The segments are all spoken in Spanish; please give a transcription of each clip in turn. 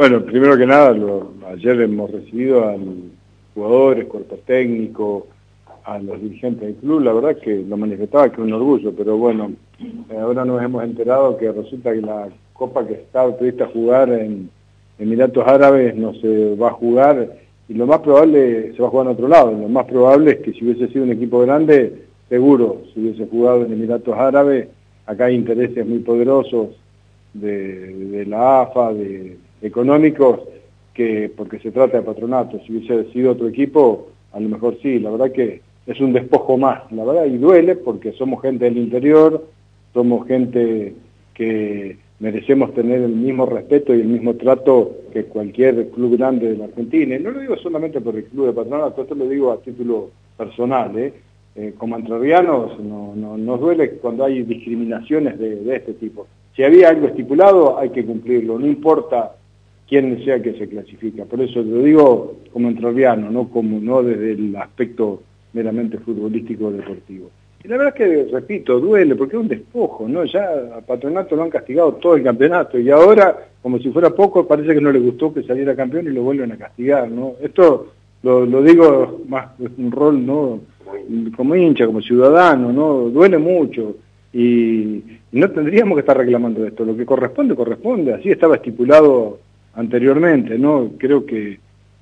Bueno, primero que nada, ayer hemos recibido a jugadores, cuerpo técnico, a los dirigentes del club, la verdad que lo manifestaba que un orgullo, pero bueno, eh, ahora nos hemos enterado que resulta que la copa que estaba prevista jugar en Emiratos Árabes no se va a jugar y lo más probable se va a jugar en otro lado, lo más probable es que si hubiese sido un equipo grande, seguro, si hubiese jugado en Emiratos Árabes, acá hay intereses muy poderosos de, la AFA, de económicos, que porque se trata de patronato, si hubiese sido otro equipo, a lo mejor sí, la verdad que es un despojo más, la verdad, y duele porque somos gente del interior, somos gente que merecemos tener el mismo respeto y el mismo trato que cualquier club grande de la Argentina. Y no lo digo solamente por el club de patronato, esto lo digo a título personal, ¿eh? Eh, como entrerrianos no, nos duele cuando hay discriminaciones de, este tipo. Si había algo estipulado, hay que cumplirlo, no importa quién sea que se clasifica. Por eso lo digo como entrerriano, no, como, no desde el aspecto meramente futbolístico deportivo. Y la verdad es que, repito, duele porque es un despojo, ¿no? Ya a Patronato lo han castigado todo el campeonato y ahora, como si fuera poco, parece que no le gustó que saliera campeón y lo vuelven a castigar, ¿no? Esto lo, digo más un rol, ¿no? Como hincha, como ciudadano, ¿no? Duele mucho y, no tendríamos que estar reclamando esto. Lo que corresponde, corresponde. Así estaba estipulado anteriormente, ¿no? Creo que,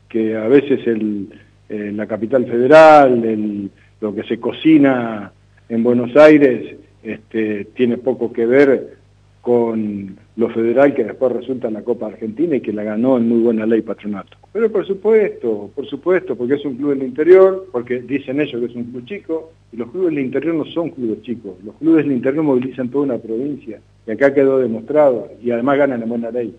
que a veces el, eh, la capital federal, el, lo que se cocina en Buenos Aires este, tiene poco que ver con lo federal que después resulta en la Copa Argentina y que la ganó en muy buena ley patronato. Pero por supuesto, por supuesto, porque es un club del interior, porque dicen ellos que es un club chico, y los clubes del interior no son clubes chicos, los clubes del interior movilizan toda una provincia, y acá quedó demostrado, y además ganan en buena ley.